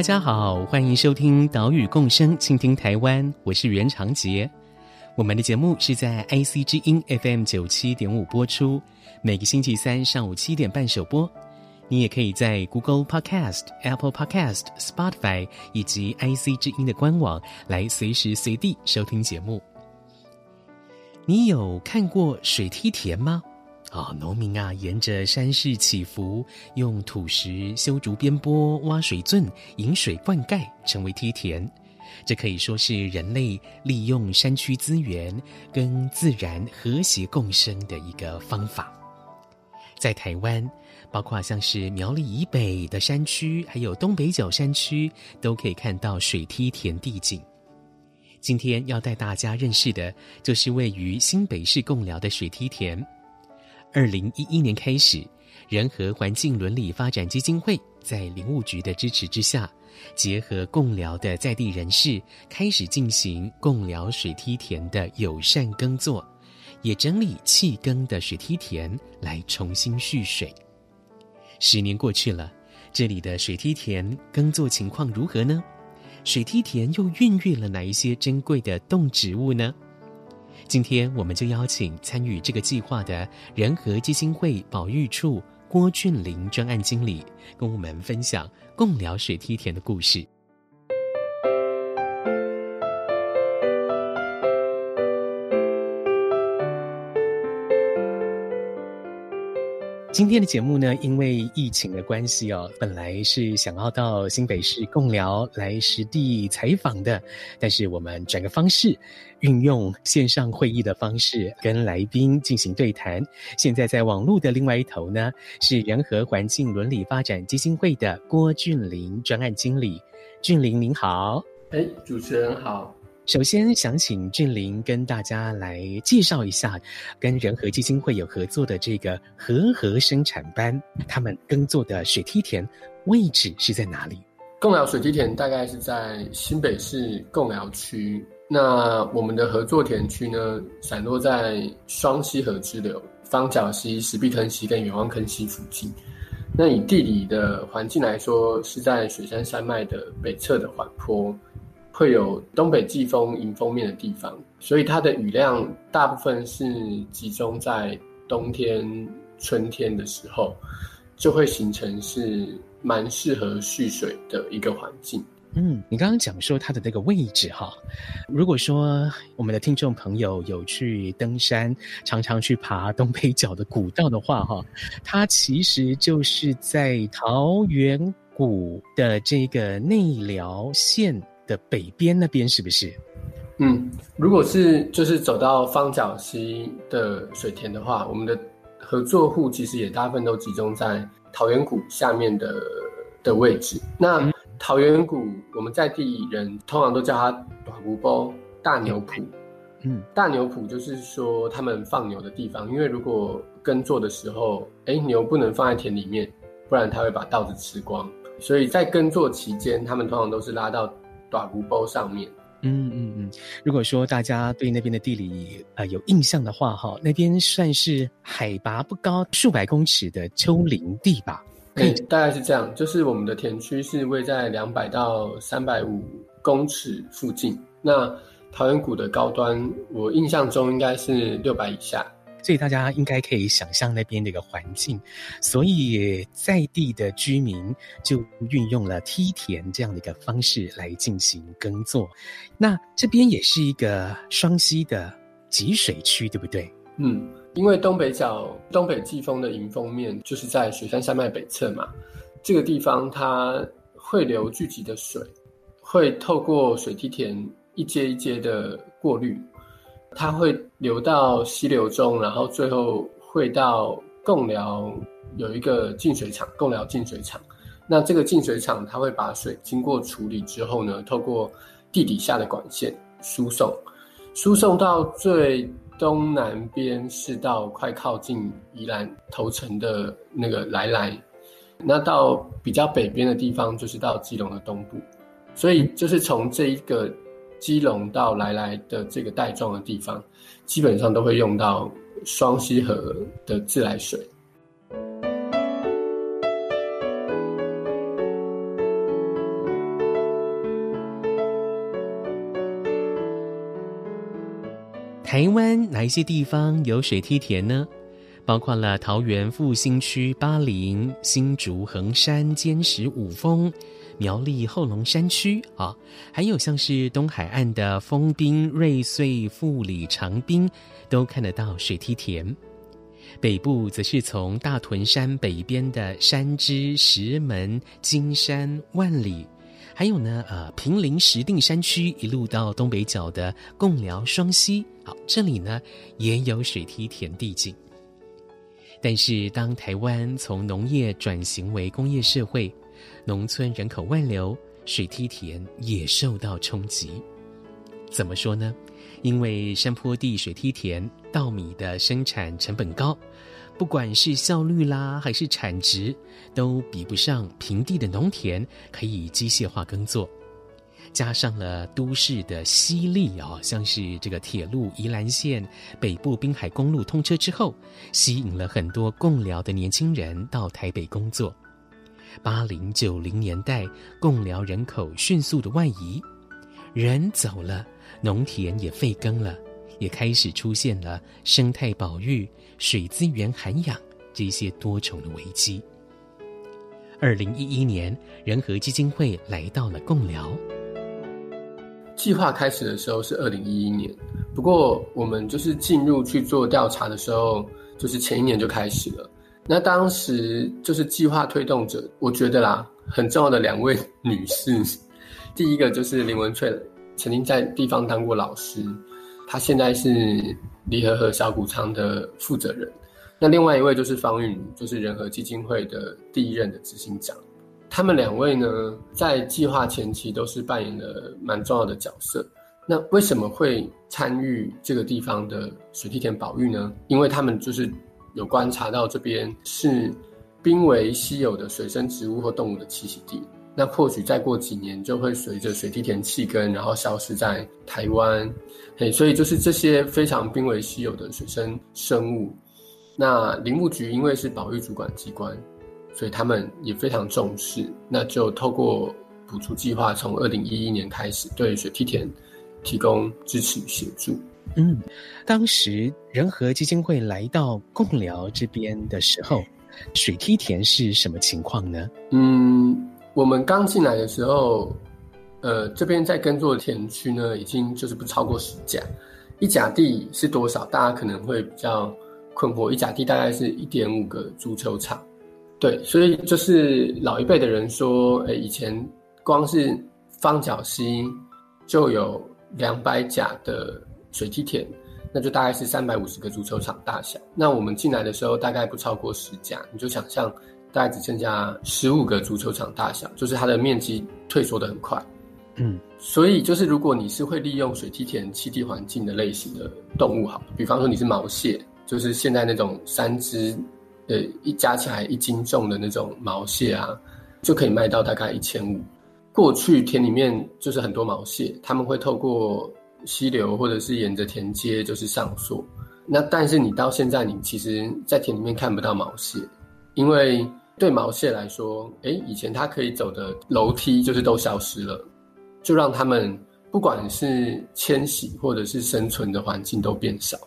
大家好，欢迎收听《岛屿共生，倾听台湾》，我是袁长杰。我们的节目是在 IC 之音 FM 九七点五播出，每个星期三上午七点半首播。你也可以在 Google Podcast、Apple Podcast、Spotify 以及 IC 之音的官网来随时随地收听节目。你有看过水梯田吗？啊、农民啊，沿着山势起伏，用土石修竹边坡、挖水圳、引水灌溉，成为梯田。这可以说是人类利用山区资源跟自然和谐共生的一个方法。在台湾，包括像是苗栗以北的山区，还有东北角山区，都可以看到水梯田地景。今天要带大家认识的，就是位于新北市贡寮的水梯田。二零一一年开始，人和环境伦理发展基金会在林务局的支持之下，结合贡寮的在地人士，开始进行贡寮水梯田的友善耕作，也整理弃耕的水梯田来重新蓄水。十年过去了，这里的水梯田耕作情况如何呢？水梯田又孕育了哪一些珍贵的动植物呢？今天我们就邀请参与这个计划的人和基金会保育处郭俊林专案经理，跟我们分享贡寮水梯田的故事。今天的节目呢，因为疫情的关系哦，本来是想要到新北市共聊来实地采访的，但是我们转个方式，运用线上会议的方式跟来宾进行对谈。现在在网络的另外一头呢，是人和环境伦理发展基金会的郭俊林专案经理，俊林您好。哎，主持人好。首先，想请俊霖跟大家来介绍一下，跟仁和基金会有合作的这个和合生产班，他们耕作的水梯田位置是在哪里？贡寮水梯田大概是在新北市贡寮区。那我们的合作田区呢，散落在双溪河支流、方角溪、石壁坑溪跟远望坑溪附近。那以地理的环境来说，是在雪山山脉的北侧的缓坡。会有东北季风迎风面的地方，所以它的雨量大部分是集中在冬天、春天的时候，就会形成是蛮适合蓄水的一个环境。嗯，你刚刚讲说它的那个位置哈，如果说我们的听众朋友有去登山，常常去爬东北角的古道的话哈，它其实就是在桃源谷的这个内寮线的北边那边是不是？嗯，如果是就是走到方角溪的水田的话，我们的合作户其实也大部分都集中在桃源谷下面的的位置。那桃源谷，我们在地人通常都叫它短湖包、大牛埔。嗯，大牛埔就是说他们放牛的地方，因为如果耕作的时候，哎，牛不能放在田里面，不然它会把稻子吃光。所以在耕作期间，他们通常都是拉到。大牛埔上面，嗯嗯嗯。如果说大家对那边的地理呃有印象的话，哈，那边算是海拔不高，数百公尺的丘陵地吧？对、嗯，大概是这样。就是我们的田区是位在两百到三百五公尺附近。那桃源谷的高端，我印象中应该是六百以下。所以大家应该可以想象那边的一个环境，所以在地的居民就运用了梯田这样的一个方式来进行耕作。那这边也是一个双溪的集水区，对不对？嗯，因为东北角东北季风的迎风面就是在雪山山脉北侧嘛，这个地方它汇流聚集的水会透过水梯田一阶一阶的过滤。它会流到溪流中，然后最后会到贡寮有一个净水厂，贡寮净水厂。那这个净水厂它会把水经过处理之后呢，透过地底下的管线输送，输送到最东南边是到快靠近宜兰头城的那个来来，那到比较北边的地方就是到基隆的东部，所以就是从这一个基隆到来来的这个带状的地方，基本上都会用到双溪河的自来水。台湾哪一些地方有水梯田呢？包括了桃园复兴区八陵、新竹横山、尖石五峰、苗栗后龙山区啊，还有像是东海岸的丰滨、瑞穗、富里、长滨，都看得到水梯田。北部则是从大屯山北边的山芝、石门、金山、万里。还有呢，呃，平林石碇山区一路到东北角的贡寮双溪，好，这里呢也有水梯田地景。但是，当台湾从农业转型为工业社会，农村人口外流，水梯田也受到冲击。怎么说呢？因为山坡地水梯田稻米的生产成本高。不管是效率啦，还是产值，都比不上平地的农田可以机械化耕作。加上了都市的吸力啊，像是这个铁路宜兰线、北部滨海公路通车之后，吸引了很多共寮的年轻人到台北工作。八零九零年代，贡寮人口迅速的外移，人走了，农田也废耕了。也开始出现了生态保育、水资源涵养这些多重的危机。二零一一年，仁和基金会来到了贡寮。计划开始的时候是二零一一年，不过我们就是进入去做调查的时候，就是前一年就开始了。那当时就是计划推动者，我觉得啦，很重要的两位 女士，第一个就是林文翠，曾经在地方当过老师。她现在是离合和小谷仓的负责人，那另外一位就是方韵，就是仁和基金会的第一任的执行长。他们两位呢，在计划前期都是扮演了蛮重要的角色。那为什么会参与这个地方的水梯田保育呢？因为他们就是有观察到这边是濒危稀有的水生植物或动物的栖息地。那或许再过几年就会随着水梯田弃耕，然后消失在台湾。嘿，所以就是这些非常濒危稀有的水生生物。那林务局因为是保育主管机关，所以他们也非常重视。那就透过补助计划，从二零一一年开始对水梯田提供支持与协助。嗯，当时仁和基金会来到贡寮这边的时候，水梯田是什么情况呢？嗯。我们刚进来的时候，呃，这边在耕作的田区呢，已经就是不超过十甲。一甲地是多少？大家可能会比较困惑。一甲地大概是一点五个足球场。对，所以就是老一辈的人说，诶，以前光是方角溪就有两百甲的水梯田，那就大概是三百五十个足球场大小。那我们进来的时候，大概不超过十家，你就想象。大概只剩下十五个足球场大小，就是它的面积退缩的很快。嗯，所以就是如果你是会利用水梯田栖地环境的类型的动物，好，比方说你是毛蟹，就是现在那种三只，呃，一加起来一斤重的那种毛蟹啊，就可以卖到大概一千五。过去田里面就是很多毛蟹，他们会透过溪流或者是沿着田阶就是上溯。那但是你到现在，你其实在田里面看不到毛蟹，因为。对毛蟹来说，诶，以前它可以走的楼梯就是都消失了，就让它们不管是迁徙或者是生存的环境都变少。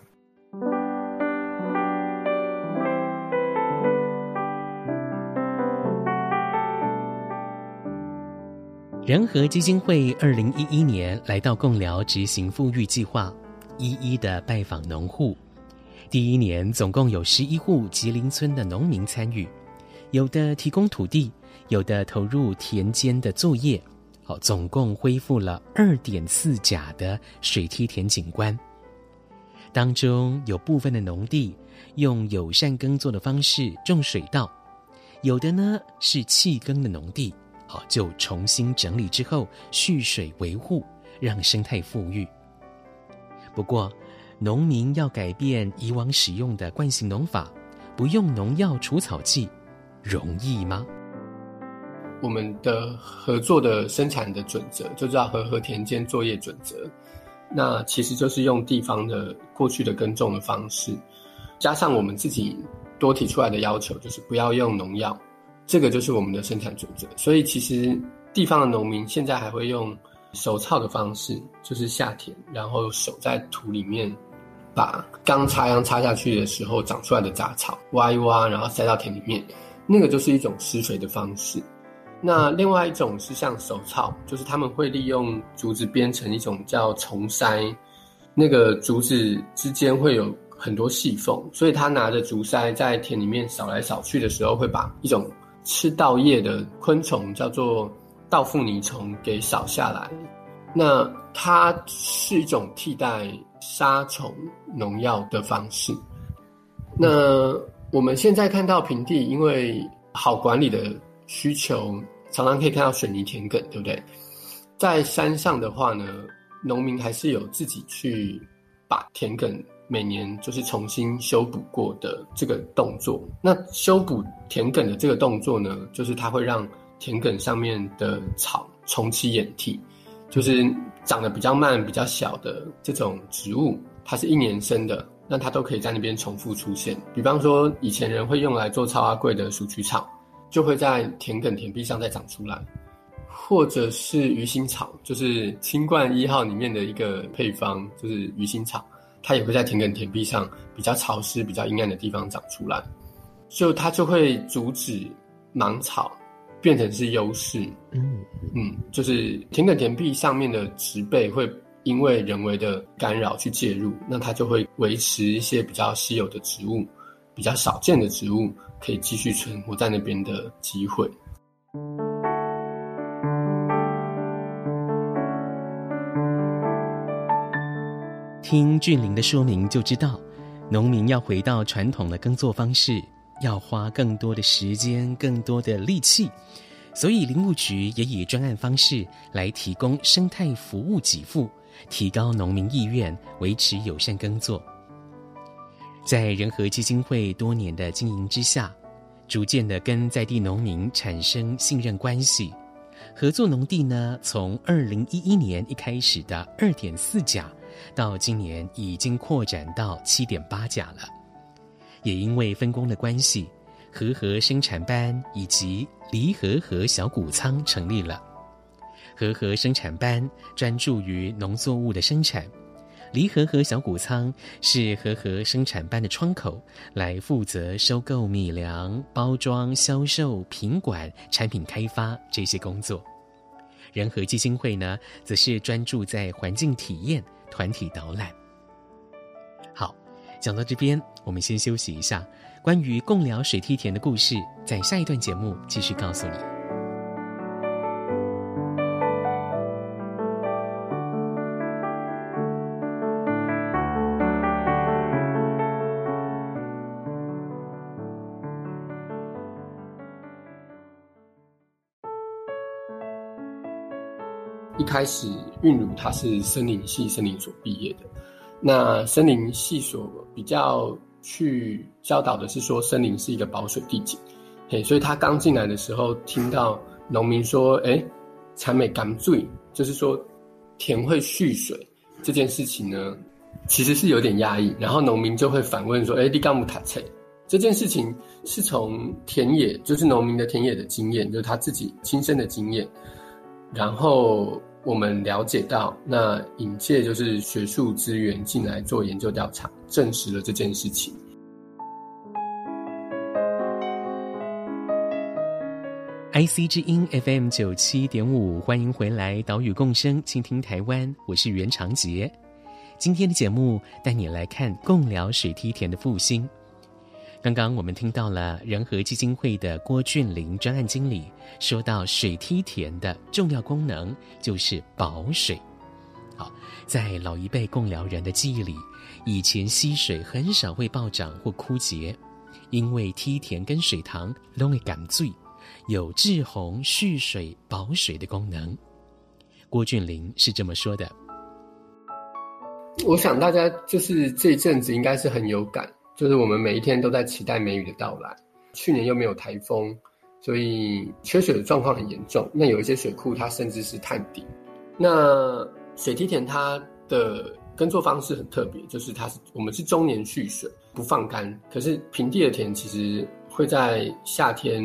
仁和基金会二零一一年来到贡寮执行富裕计划，一一的拜访农户。第一年总共有十一户吉林村的农民参与。有的提供土地，有的投入田间的作业，好，总共恢复了二点四甲的水梯田景观。当中有部分的农地用友善耕作的方式种水稻，有的呢是弃耕的农地，就重新整理之后蓄水维护，让生态富裕。不过，农民要改变以往使用的惯性农法，不用农药除草剂，容易吗？我们的合作的生产的准则就叫合合田间作业准则，那其实就是用地方的过去的耕种的方式，加上我们自己多提出来的要求，就是不要用农药，这个就是我们的生产准则。所以其实地方的农民现在还会用手操的方式，就是下田，然后手在土里面把刚插秧插下去的时候长出来的杂草挖一挖，然后塞到田里面，那个就是一种施肥的方式。那另外一种是像手操，就是他们会利用竹子编成一种叫虫筛，那个竹子之间会有很多细缝，所以他拿着竹筛在田里面扫来扫去的时候，会把一种吃稻叶的昆虫叫做稻腐泥虫给扫下来。那它是一种替代杀虫农药的方式。那我们现在看到平地，因为好管理的需求。常常可以看到水泥田埂，对不对？在山上的话呢，农民还是有自己去把田埂每年就是重新修补过的这个动作。那修补田埂的这个动作呢，就是它会让田埂上面的草重启掩替，就是长得比较慢、比较小的这种植物，它是一年生的，那它都可以在那边重复出现。比方说，以前人会用来做超阿贵的鼠曲草。就会在田埂田壁上再长出来，或者是鱼腥草，就是清冠一号里面的一个配方，就是鱼腥草，它也会在田埂田壁上比较潮湿、比较阴暗的地方长出来，就它就会阻止芒草变成是优势。嗯嗯，就是田埂田壁上面的植被会因为人为的干扰去介入，那它就会维持一些比较稀有的植物。比较少见的植物可以继续存活在那边的机会。听俊林的说明就知道，农民要回到传统的耕作方式，要花更多的时间、更多的力气，所以林务局也以专案方式来提供生态服务给付，提高农民意愿，维持友善耕作。在仁和基金会多年的经营之下，逐渐的跟在地农民产生信任关系，合作农地呢，从二零一一年一开始的二点四甲，到今年已经扩展到七点八甲了。也因为分工的关系，和合生产班以及离和合小谷仓成立了。和合生产班专注于农作物的生产。离和合小谷仓是和合生产班的窗口，来负责收购米粮、包装、销售、品管、产品开发这些工作。仁和基金会呢，则是专注在环境体验、团体导览。好，讲到这边，我们先休息一下。关于贡寮水梯田的故事，在下一段节目继续告诉你。一开始，韵如他是森林系森林所毕业的。那森林系所比较去教导的是说，森林是一个保水地景。嘿，所以他刚进来的时候，听到农民说：“哎，产美甘醉，就是说田会蓄水这件事情呢，其实是有点压抑。”然后农民就会反问说：“哎，你干木塔菜？”这件事情是从田野，就是农民的田野的经验，就是他自己亲身的经验。然后我们了解到，那引介就是学术资源进来做研究调查，证实了这件事情。IC 之音 FM 九七点五，欢迎回来，岛屿共生，倾听台湾，我是袁长杰。今天的节目带你来看共寮水梯田的复兴。刚刚我们听到了仁和基金会的郭俊霖专案经理说到，水梯田的重要功能就是保水。好，在老一辈共寮人的记忆里，以前溪水很少会暴涨或枯竭，因为梯田跟水塘都会感醉，有滞洪蓄水保水的功能。郭俊麟是这么说的。我想大家就是这一阵子应该是很有感，就是我们每一天都在期待梅雨的到来。去年又没有台风，所以缺水的状况很严重。那有一些水库它甚至是探底。那水梯田它的耕作方式很特别，就是它是我们是终年蓄水不放干。可是平地的田其实会在夏天，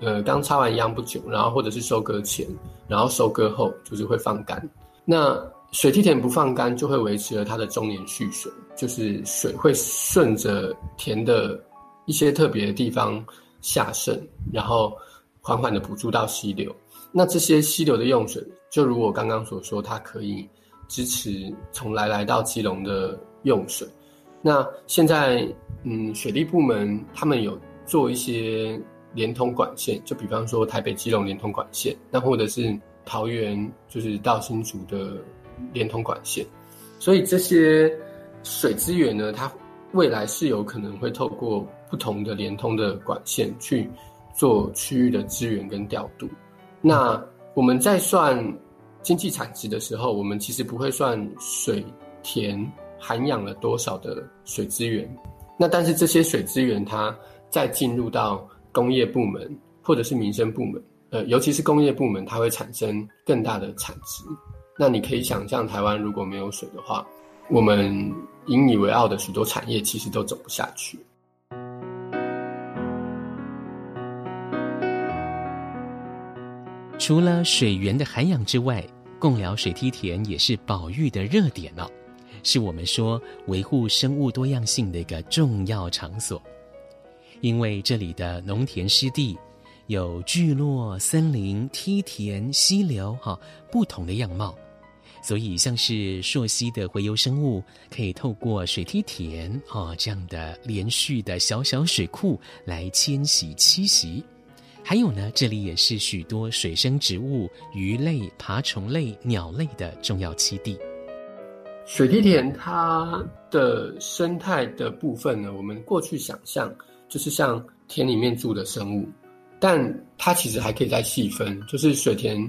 呃，刚插完秧不久，然后或者是收割前，然后收割后就是会放干。那水梯田不放干，就会维持了它的终年蓄水，就是水会顺着田的一些特别的地方下渗，然后缓缓的补助到溪流。那这些溪流的用水，就如我刚刚所说，它可以支持从来来到基隆的用水。那现在，嗯，水利部门他们有做一些连通管线，就比方说台北基隆连通管线，那或者是桃园就是到新竹的。连通管线，所以这些水资源呢，它未来是有可能会透过不同的连通的管线去做区域的资源跟调度。那我们在算经济产值的时候，我们其实不会算水田涵养了多少的水资源。那但是这些水资源，它再进入到工业部门或者是民生部门，呃，尤其是工业部门，它会产生更大的产值。那你可以想象，台湾如果没有水的话，我们引以为傲的许多产业其实都走不下去。除了水源的涵养之外，贡寮水梯田也是保育的热点哦，是我们说维护生物多样性的一个重要场所。因为这里的农田湿地有聚落、森林、梯田、溪流，哈，不同的样貌。所以，像是溯溪的洄游生物，可以透过水梯田哦这样的连续的小小水库来迁徙栖息。还有呢，这里也是许多水生植物、鱼类、爬虫类、鸟类的重要栖地。水梯田它的生态的部分呢，我们过去想象就是像田里面住的生物，但它其实还可以再细分，就是水田。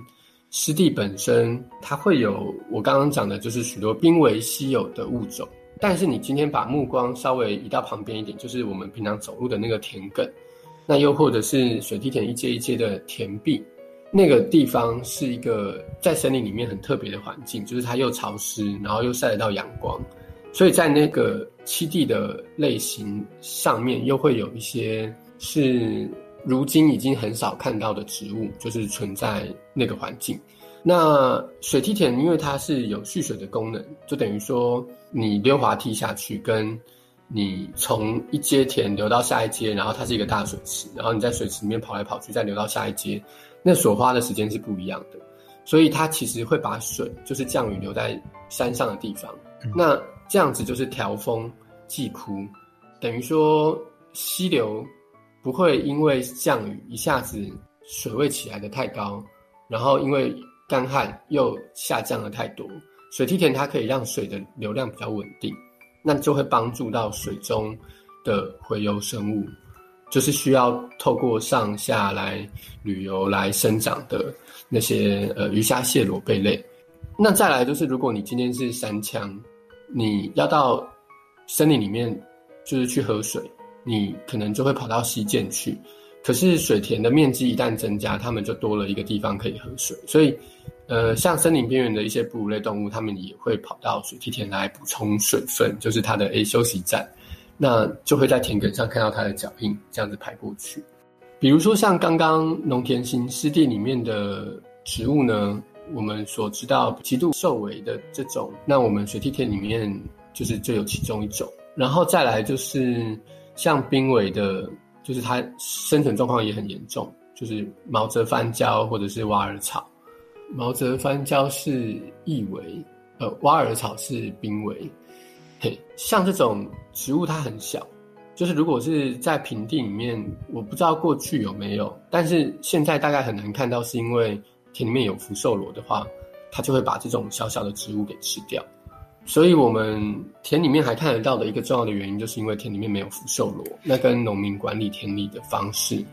湿地本身，它会有我刚刚讲的，就是许多濒危稀有的物种。但是你今天把目光稍微移到旁边一点，就是我们平常走路的那个田埂，那又或者是水梯田一阶一阶的田壁，那个地方是一个在森林里面很特别的环境，就是它又潮湿，然后又晒得到阳光，所以在那个栖地的类型上面，又会有一些是。如今已经很少看到的植物，就是存在那个环境。那水梯田因为它是有蓄水的功能，就等于说你溜滑梯下去，跟你从一阶田流到下一阶，然后它是一个大水池，然后你在水池里面跑来跑去，再流到下一阶，那所花的时间是不一样的。所以它其实会把水，就是降雨留在山上的地方。那这样子就是调峰济枯，等于说溪流。不会因为降雨一下子水位起来的太高，然后因为干旱又下降了太多。水梯田它可以让水的流量比较稳定，那就会帮助到水中的洄游生物，就是需要透过上下来旅游来生长的那些呃鱼虾蟹螺贝类。那再来就是，如果你今天是山羌，你要到森林里面就是去喝水。你可能就会跑到溪涧去，可是水田的面积一旦增加，它们就多了一个地方可以喝水。所以，呃，像森林边缘的一些哺乳类动物，它们也会跑到水梯田来补充水分，就是它的 A 休息站。那就会在田埂上看到它的脚印，这样子排过去。比如说像刚刚农田型湿地里面的植物呢，我们所知道极度受危的这种，那我们水梯田里面就是就有其中一种。然后再来就是。像濒危的，就是它生存状况也很严重，就是毛泽番椒或者是挖耳草。毛泽番椒是易危，呃，挖耳草是濒危。嘿，像这种植物它很小，就是如果是在平地里面，我不知道过去有没有，但是现在大概很难看到，是因为田里面有福寿螺的话，它就会把这种小小的植物给吃掉。所以，我们田里面还看得到的一个重要的原因，就是因为田里面没有福寿螺。那跟农民管理田里的方式，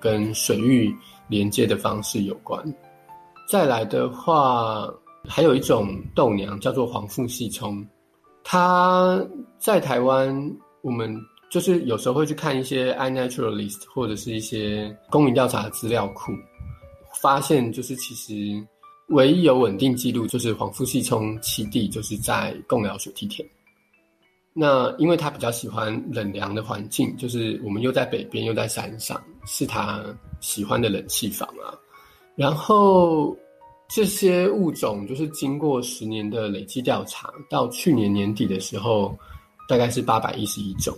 跟水域连接的方式有关。再来的话，还有一种豆娘叫做黄腹细葱，它在台湾，我们就是有时候会去看一些 iNaturalist 或者是一些公民调查的资料库，发现就是其实。唯一有稳定记录就是黄腹细冲七地，就是在贡寮水梯田。那因为他比较喜欢冷凉的环境，就是我们又在北边又在山上，是他喜欢的冷气房啊。然后这些物种就是经过十年的累积调查，到去年年底的时候，大概是八百一十一种。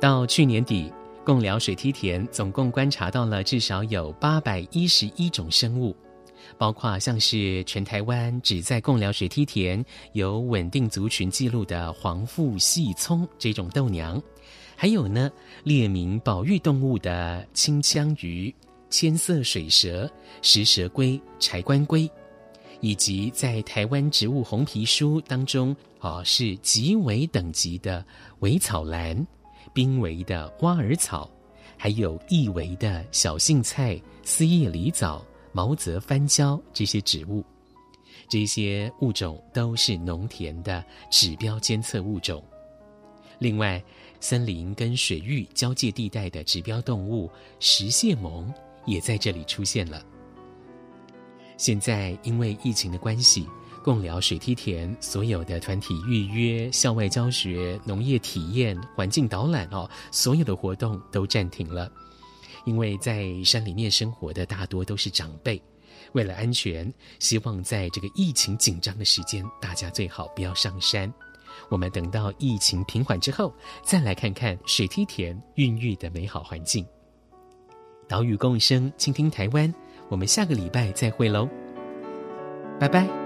到去年底，贡寮水梯田总共观察到了至少有八百一十一种生物，包括像是全台湾只在贡寮水梯田有稳定族群记录的黄腹细葱这种豆娘，还有呢列名保育动物的清腔鱼、千色水蛇、石蛇龟、柴官龟，以及在台湾植物红皮书当中哦是极为等级的微草兰。濒危的挖耳草，还有易危的小荇菜、四叶狸藻、毛泽番椒这些植物，这些物种都是农田的指标监测物种。另外，森林跟水域交界地带的指标动物食蟹獴也在这里出现了。现在因为疫情的关系。共寮水梯田所有的团体预约、校外教学、农业体验、环境导览哦，所有的活动都暂停了，因为在山里面生活的大多都是长辈，为了安全，希望在这个疫情紧张的时间，大家最好不要上山。我们等到疫情平缓之后，再来看看水梯田孕育的美好环境。岛屿共生，倾听台湾，我们下个礼拜再会喽，拜拜。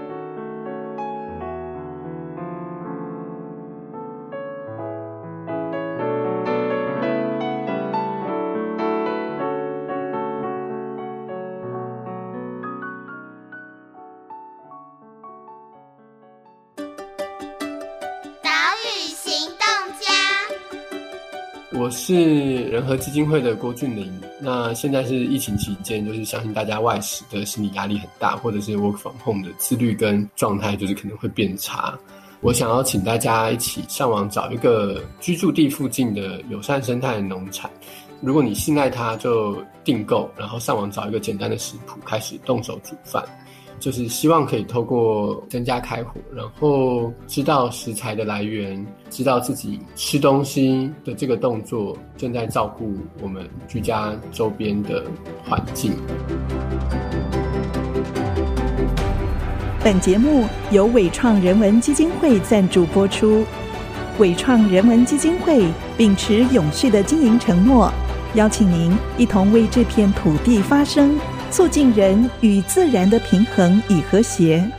是仁和基金会的郭俊霖。那现在是疫情期间，就是相信大家外食的心理压力很大，或者是 work from home 的自律跟状态，就是可能会变差。我想要请大家一起上网找一个居住地附近的友善生态农产。如果你信赖它，就订购，然后上网找一个简单的食谱，开始动手煮饭。就是希望可以透过增加开火，然后知道食材的来源，知道自己吃东西的这个动作正在照顾我们居家周边的环境。本节目由伟创人文基金会赞助播出。伟创人文基金会秉持永续的经营承诺，邀请您一同为这片土地发声。促进人与自然的平衡与和谐。